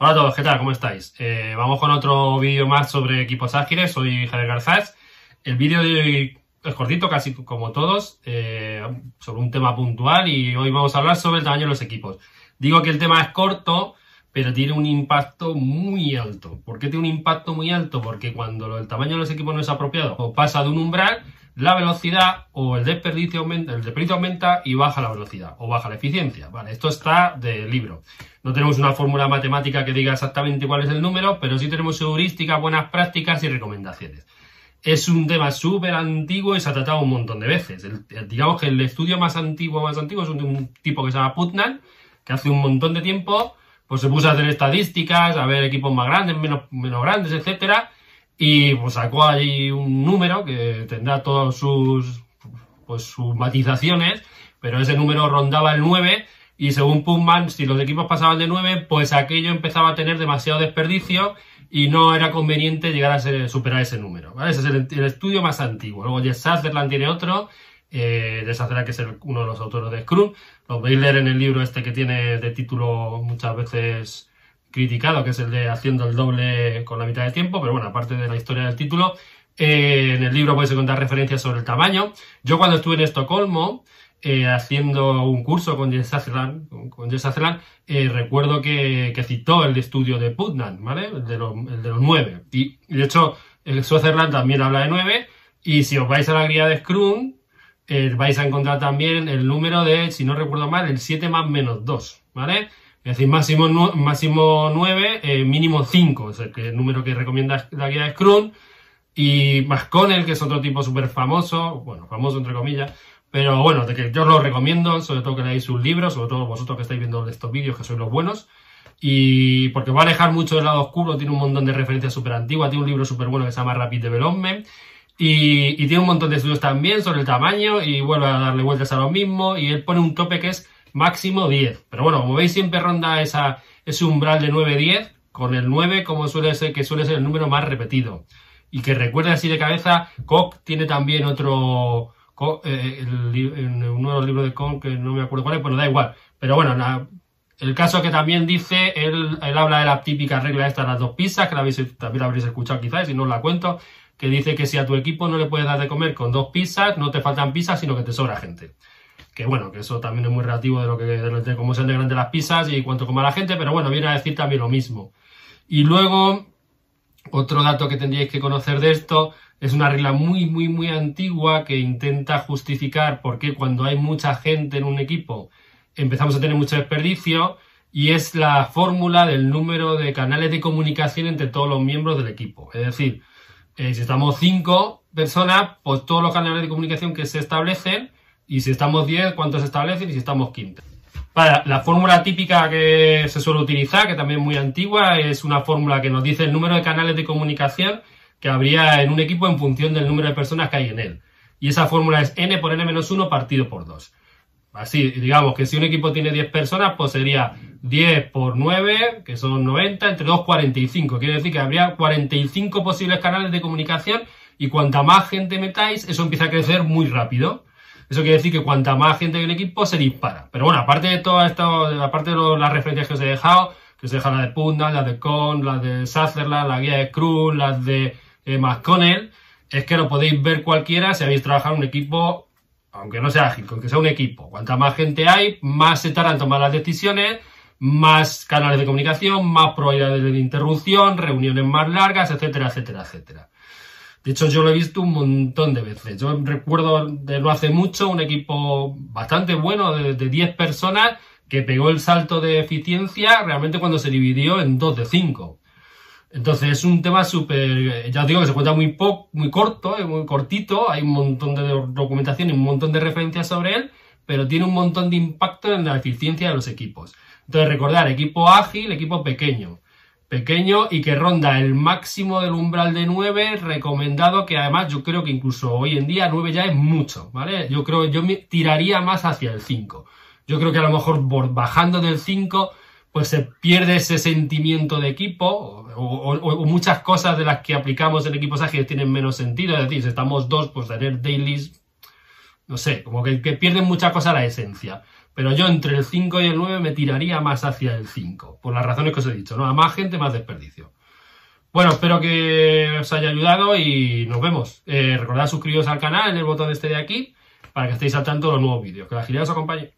Hola a todos, ¿qué tal? ¿Cómo estáis? Eh, vamos con otro vídeo más sobre equipos ágiles. Soy Javier Garzás. El vídeo de hoy es cortito, casi como todos, eh, sobre un tema puntual y hoy vamos a hablar sobre el tamaño de los equipos. Digo que el tema es corto, pero tiene un impacto muy alto. ¿Por qué tiene un impacto muy alto? Porque cuando el tamaño de los equipos no es apropiado o pasa de un umbral, la velocidad o el desperdicio aumenta, el desperdicio aumenta y baja la velocidad o baja la eficiencia. Vale, esto está del libro. No tenemos una fórmula matemática que diga exactamente cuál es el número, pero sí tenemos heurísticas, buenas prácticas y recomendaciones. Es un tema súper antiguo y se ha tratado un montón de veces. digamos que el estudio más antiguo, más antiguo es un, un tipo que se llama Putnam, que hace un montón de tiempo pues se puso a hacer estadísticas, a ver equipos más grandes, menos, menos grandes, etcétera, y pues sacó ahí un número que tendrá todas sus, pues, sus matizaciones, pero ese número rondaba el 9 y según Pumman, si los equipos pasaban de 9, pues aquello empezaba a tener demasiado desperdicio y no era conveniente llegar a superar ese número. Ese es el, estudio más antiguo. Luego Jess Sutherland tiene otro, eh, Sutherland que es uno de los autores de Scrum. Lo podéis leer en el libro este que tiene de título muchas veces criticado, que es el de haciendo el doble con la mitad de tiempo, pero bueno, aparte de la historia del título, eh, en el libro podéis encontrar referencias sobre el tamaño. Yo cuando estuve en Estocolmo, eh, haciendo un curso con Jess Sutherland, eh, recuerdo que, citó el estudio de Putnam, ¿vale? El de, el de los nueve. Y, de hecho, Sutherland también habla de nueve. Y si os vais a la guía de Scrum, vais a encontrar también el número de, si no recuerdo mal, el 7 más menos 2, ¿vale? Es decir, máximo, máximo 9, eh, mínimo 5, es el, número que recomienda la guía de Scrum. Y McConnell, que es otro tipo súper famoso, bueno, famoso entre comillas, pero bueno, de que yo lo recomiendo, sobre todo que leáis sus libros, sobre todo vosotros que estáis viendo estos vídeos, que sois los buenos. Y porque va a alejar mucho del lado oscuro, tiene un montón de referencias súper antiguas, tiene un libro súper bueno que se llama Rapid Development. Y, y, tiene un montón de estudios también sobre el tamaño y vuelve a darle vueltas a lo mismo. Y él pone un tope que es máximo 10. Pero bueno, como veis siempre ronda esa, ese umbral de 9-10, con el 9 como suele ser, que suele ser el número más repetido. Y que recuerde así de cabeza, Koch tiene también otro, eh, en uno de los libros de Koch, que no me acuerdo cuál es, bueno, da igual. Pero bueno, el caso que también dice, él, él, habla de la típica regla esta de las dos pizzas, que la habéis, también la habréis escuchado quizás, y no os la cuento, que dice que si a tu equipo no le puedes dar de comer con dos pizzas, no te faltan pizzas, sino que te sobra gente que bueno, que eso también es muy relativo de lo que de, cómo se de las pizzas y cuánto coma la gente, pero bueno, viene a decir también lo mismo. Y luego, otro dato que tendríais que conocer de esto es una regla muy, muy, muy antigua que intenta justificar por qué cuando hay mucha gente en un equipo empezamos a tener mucho desperdicio y es la fórmula del número de canales de comunicación entre todos los miembros del equipo. Es decir, eh, si estamos cinco personas, pues todos los canales de comunicación que se establecen y si estamos 10, cuántos se establecen y si estamos 15. Para, la fórmula típica que se suele utilizar, que también es muy antigua, es una fórmula que nos dice el número de canales de comunicación que habría en un equipo en función del número de personas que hay en él. Y esa fórmula es n por n-1 partido por 2. Así, digamos que si un equipo tiene 10 personas, pues sería 10 por 9, que son 90, entre 2, 45. Quiere decir que habría 45 posibles canales de comunicación y cuanta más gente metáis, eso empieza a crecer muy rápido. Eso quiere decir que cuanta más gente hay en el equipo se dispara. Pero bueno, aparte de todo esto, aparte de las referencias que os he dejado, que os he dejado la de Punda, la de Con, la de Sutherland, la guía de Cruz, las de eh, McConnell, es que lo podéis ver cualquiera si habéis trabajado en un equipo, aunque no sea ágil, aunque sea un equipo. Cuanta más gente hay, más se tardan en tomar las decisiones, más canales de comunicación, más probabilidades de interrupción, reuniones más largas, etcétera, etcétera, etcétera. De hecho, yo lo he visto un montón de veces. Yo recuerdo de no hace mucho un equipo bastante bueno de, 10 personas que pegó el salto de eficiencia realmente cuando se dividió en 2 de 5. Entonces es un tema súper, ya os digo que se cuenta muy poco, muy corto, eh, muy cortito, hay un montón de documentación y un montón de referencias sobre él, pero tiene un montón de impacto en la eficiencia de los equipos. Entonces recordar, equipo ágil, equipo pequeño pequeño y que ronda el máximo del umbral de 9, recomendado que además yo creo que incluso hoy en día 9 ya es mucho, ¿vale? Yo creo yo me tiraría más hacia el 5. Yo creo que a lo mejor bajando del 5 pues se pierde ese sentimiento de equipo o, muchas cosas de las que aplicamos en equipos ágiles tienen menos sentido, es decir, si estamos dos, pues tener dailies, no sé, como que, que pierden mucha cosa la esencia. Pero yo entre el 5 y el 9 me tiraría más hacia el 5, por las razones que os he dicho, ¿no? A más gente, más desperdicio. Bueno, espero que os haya ayudado y nos vemos. Eh, recordad suscribiros al canal en el botón este de aquí para que estéis al tanto de los nuevos vídeos. Que la agilidad os acompañe.